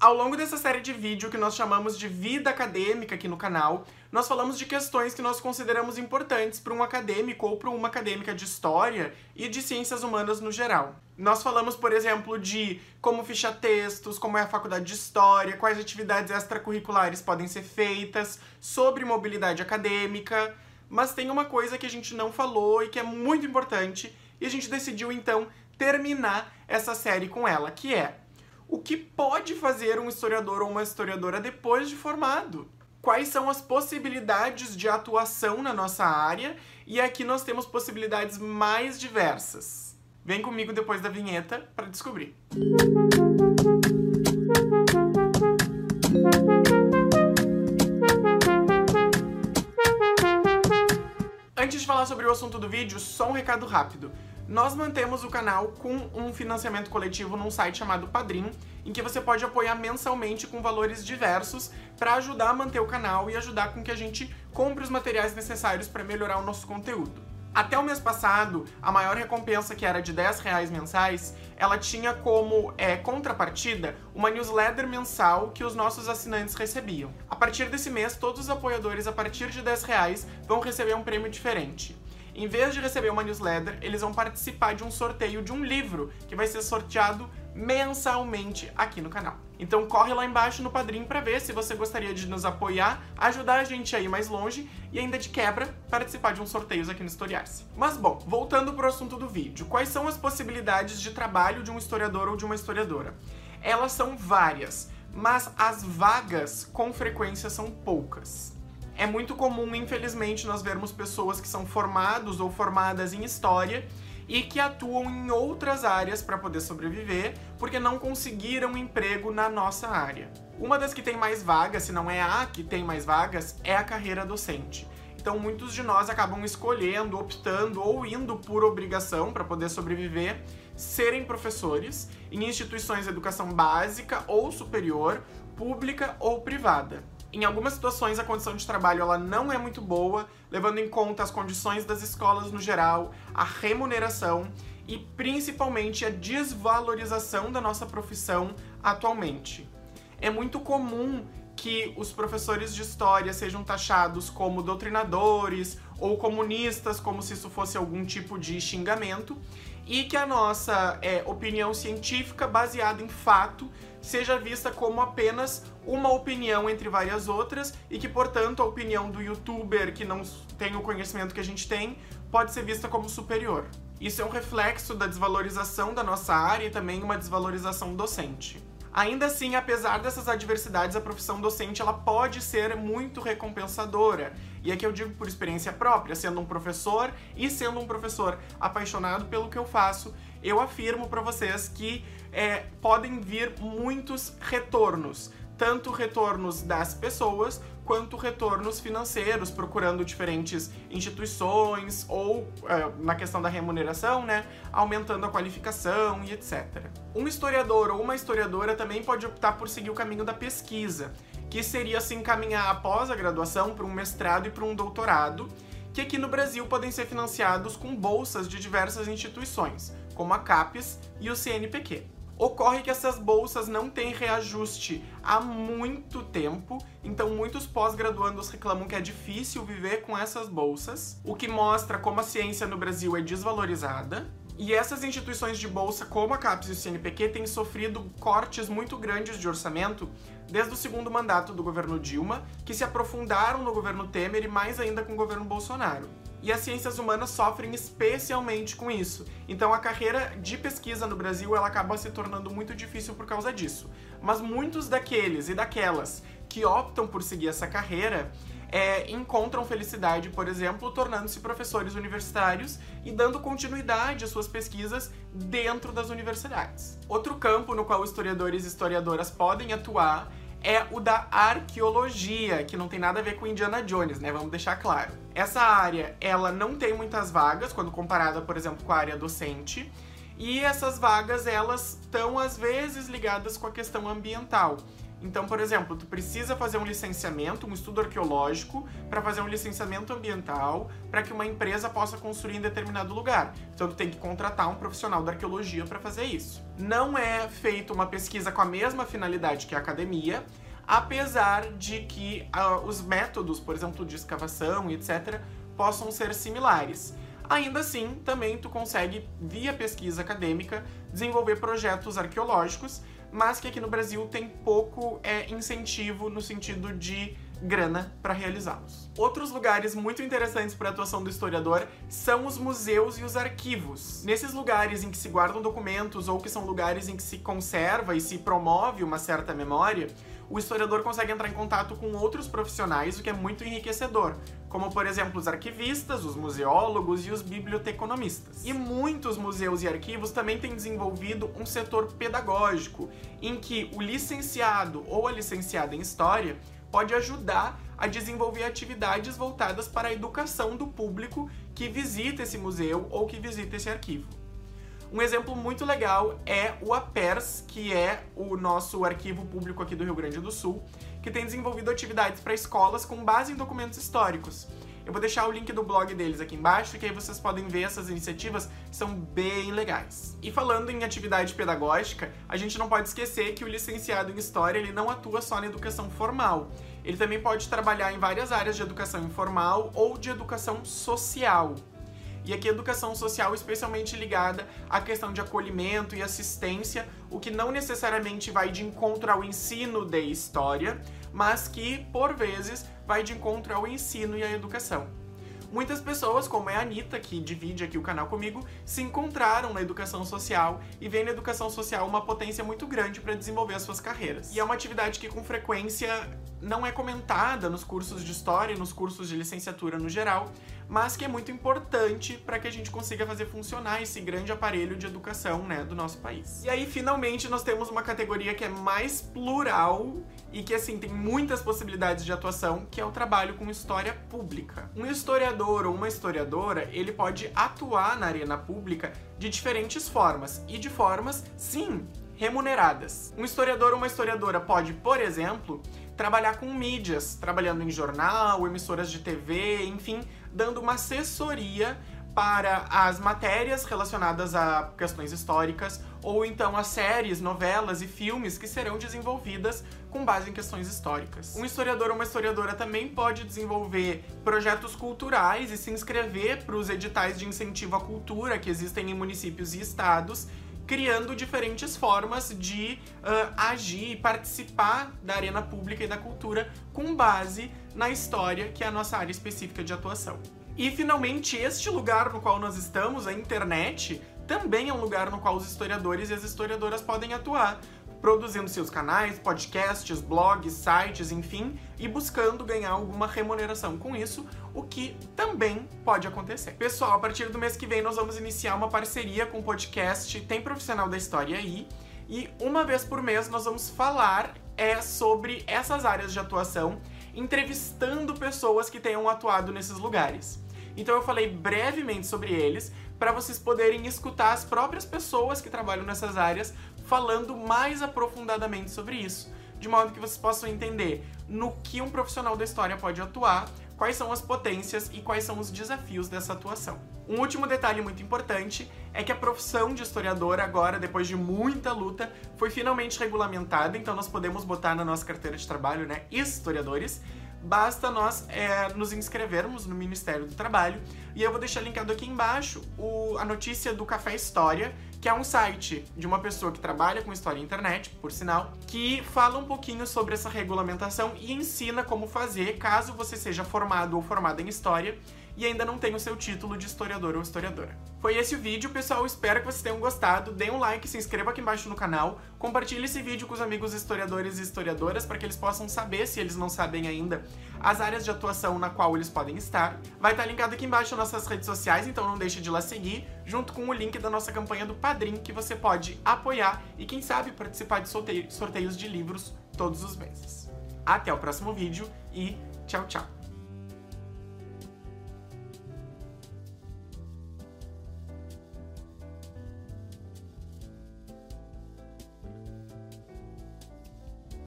Ao longo dessa série de vídeo que nós chamamos de Vida Acadêmica aqui no canal, nós falamos de questões que nós consideramos importantes para um acadêmico ou para uma acadêmica de história e de ciências humanas no geral. Nós falamos, por exemplo, de como fichar textos, como é a faculdade de história, quais atividades extracurriculares podem ser feitas, sobre mobilidade acadêmica, mas tem uma coisa que a gente não falou e que é muito importante, e a gente decidiu então terminar essa série com ela, que é o que pode fazer um historiador ou uma historiadora depois de formado? Quais são as possibilidades de atuação na nossa área? E aqui nós temos possibilidades mais diversas. Vem comigo depois da vinheta para descobrir. Antes de falar sobre o assunto do vídeo, só um recado rápido. Nós mantemos o canal com um financiamento coletivo num site chamado Padrim, em que você pode apoiar mensalmente com valores diversos para ajudar a manter o canal e ajudar com que a gente compre os materiais necessários para melhorar o nosso conteúdo. Até o mês passado, a maior recompensa, que era de 10 reais mensais, ela tinha como é, contrapartida uma newsletter mensal que os nossos assinantes recebiam. A partir desse mês, todos os apoiadores a partir de 10 reais vão receber um prêmio diferente. Em vez de receber uma newsletter, eles vão participar de um sorteio de um livro que vai ser sorteado mensalmente aqui no canal. Então corre lá embaixo no Padrim para ver se você gostaria de nos apoiar, ajudar a gente a ir mais longe e ainda de quebra participar de uns sorteios aqui no Historiar-se. Mas bom, voltando para o assunto do vídeo, quais são as possibilidades de trabalho de um historiador ou de uma historiadora? Elas são várias, mas as vagas com frequência são poucas. É muito comum, infelizmente, nós vermos pessoas que são formados ou formadas em história e que atuam em outras áreas para poder sobreviver, porque não conseguiram emprego na nossa área. Uma das que tem mais vagas, se não é a que tem mais vagas, é a carreira docente. Então muitos de nós acabam escolhendo, optando ou indo por obrigação para poder sobreviver, serem professores em instituições de educação básica ou superior, pública ou privada. Em algumas situações a condição de trabalho ela não é muito boa, levando em conta as condições das escolas no geral, a remuneração e principalmente a desvalorização da nossa profissão atualmente. É muito comum que os professores de história sejam taxados como doutrinadores ou comunistas, como se isso fosse algum tipo de xingamento, e que a nossa é, opinião científica, baseada em fato, seja vista como apenas uma opinião entre várias outras e que, portanto, a opinião do youtuber que não tem o conhecimento que a gente tem pode ser vista como superior. Isso é um reflexo da desvalorização da nossa área e também uma desvalorização docente. Ainda assim, apesar dessas adversidades, a profissão docente ela pode ser muito recompensadora. E aqui eu digo por experiência própria, sendo um professor e sendo um professor apaixonado pelo que eu faço, eu afirmo para vocês que é, podem vir muitos retornos tanto retornos das pessoas quanto retornos financeiros, procurando diferentes instituições ou, é, na questão da remuneração, né, aumentando a qualificação e etc. Um historiador ou uma historiadora também pode optar por seguir o caminho da pesquisa, que seria se encaminhar após a graduação para um mestrado e para um doutorado, que aqui no Brasil podem ser financiados com bolsas de diversas instituições, como a CAPES e o CNPq. Ocorre que essas bolsas não têm reajuste há muito tempo, então muitos pós-graduandos reclamam que é difícil viver com essas bolsas, o que mostra como a ciência no Brasil é desvalorizada. E essas instituições de bolsa, como a CAPES e o CNPq, têm sofrido cortes muito grandes de orçamento desde o segundo mandato do governo Dilma, que se aprofundaram no governo Temer e mais ainda com o governo Bolsonaro e as ciências humanas sofrem especialmente com isso. Então a carreira de pesquisa no Brasil ela acaba se tornando muito difícil por causa disso. Mas muitos daqueles e daquelas que optam por seguir essa carreira é, encontram felicidade, por exemplo, tornando-se professores universitários e dando continuidade às suas pesquisas dentro das universidades. Outro campo no qual historiadores e historiadoras podem atuar é o da arqueologia, que não tem nada a ver com Indiana Jones, né? Vamos deixar claro. Essa área, ela não tem muitas vagas quando comparada, por exemplo, com a área docente, e essas vagas elas estão às vezes ligadas com a questão ambiental. Então, por exemplo, tu precisa fazer um licenciamento, um estudo arqueológico, para fazer um licenciamento ambiental, para que uma empresa possa construir em determinado lugar. Então, tu tem que contratar um profissional da arqueologia para fazer isso. Não é feita uma pesquisa com a mesma finalidade que a academia, apesar de que uh, os métodos, por exemplo, de escavação etc., possam ser similares. Ainda assim, também tu consegue, via pesquisa acadêmica, desenvolver projetos arqueológicos mas que aqui no Brasil tem pouco é, incentivo no sentido de grana para realizá-los. Outros lugares muito interessantes para a atuação do historiador são os museus e os arquivos. Nesses lugares em que se guardam documentos ou que são lugares em que se conserva e se promove uma certa memória, o historiador consegue entrar em contato com outros profissionais, o que é muito enriquecedor, como por exemplo os arquivistas, os museólogos e os biblioteconomistas. E muitos museus e arquivos também têm desenvolvido um setor pedagógico, em que o licenciado ou a licenciada em história pode ajudar a desenvolver atividades voltadas para a educação do público que visita esse museu ou que visita esse arquivo. Um exemplo muito legal é o APERS, que é o nosso arquivo público aqui do Rio Grande do Sul, que tem desenvolvido atividades para escolas com base em documentos históricos. Eu vou deixar o link do blog deles aqui embaixo, que aí vocês podem ver essas iniciativas, que são bem legais. E falando em atividade pedagógica, a gente não pode esquecer que o licenciado em História ele não atua só na educação formal. Ele também pode trabalhar em várias áreas de educação informal ou de educação social. E aqui educação social especialmente ligada à questão de acolhimento e assistência, o que não necessariamente vai de encontro ao ensino de história, mas que, por vezes, vai de encontro ao ensino e à educação. Muitas pessoas, como é a Anitta, que divide aqui o canal comigo, se encontraram na educação social e veem na educação social uma potência muito grande para desenvolver as suas carreiras. E é uma atividade que com frequência não é comentada nos cursos de história e nos cursos de licenciatura no geral, mas que é muito importante para que a gente consiga fazer funcionar esse grande aparelho de educação né, do nosso país. E aí, finalmente, nós temos uma categoria que é mais plural e que, assim, tem muitas possibilidades de atuação, que é o trabalho com história pública. Um historiador ou uma historiadora, ele pode atuar na arena pública de diferentes formas, e de formas, sim, remuneradas. Um historiador ou uma historiadora pode, por exemplo, trabalhar com mídias, trabalhando em jornal, emissoras de TV, enfim, dando uma assessoria para as matérias relacionadas a questões históricas ou então as séries, novelas e filmes que serão desenvolvidas com base em questões históricas. Um historiador ou uma historiadora também pode desenvolver projetos culturais e se inscrever para os editais de incentivo à cultura que existem em municípios e estados criando diferentes formas de uh, agir e participar da arena pública e da cultura com base na história, que é a nossa área específica de atuação. E finalmente, este lugar no qual nós estamos, a internet, também é um lugar no qual os historiadores e as historiadoras podem atuar, produzindo seus canais, podcasts, blogs, sites, enfim, e buscando ganhar alguma remuneração com isso, o que também pode acontecer. Pessoal, a partir do mês que vem nós vamos iniciar uma parceria com o podcast Tem Profissional da História aí, e uma vez por mês nós vamos falar é sobre essas áreas de atuação, entrevistando pessoas que tenham atuado nesses lugares. Então eu falei brevemente sobre eles para vocês poderem escutar as próprias pessoas que trabalham nessas áreas falando mais aprofundadamente sobre isso, de modo que vocês possam entender no que um profissional da história pode atuar, quais são as potências e quais são os desafios dessa atuação. Um último detalhe muito importante é que a profissão de historiador agora, depois de muita luta, foi finalmente regulamentada, então nós podemos botar na nossa carteira de trabalho, né, historiadores, basta nós é, nos inscrevermos no Ministério do Trabalho. E eu vou deixar linkado aqui embaixo o, a notícia do Café História, que é um site de uma pessoa que trabalha com história e internet, por sinal, que fala um pouquinho sobre essa regulamentação e ensina como fazer caso você seja formado ou formada em história e ainda não tem o seu título de historiador ou historiadora. Foi esse o vídeo, pessoal. Espero que vocês tenham gostado. Dê um like, se inscreva aqui embaixo no canal, compartilhe esse vídeo com os amigos historiadores e historiadoras para que eles possam saber, se eles não sabem ainda, as áreas de atuação na qual eles podem estar. Vai estar linkado aqui embaixo nas nossas redes sociais, então não deixe de lá seguir, junto com o link da nossa campanha do Padrim, que você pode apoiar e, quem sabe, participar de sorteios de livros todos os meses. Até o próximo vídeo e tchau, tchau!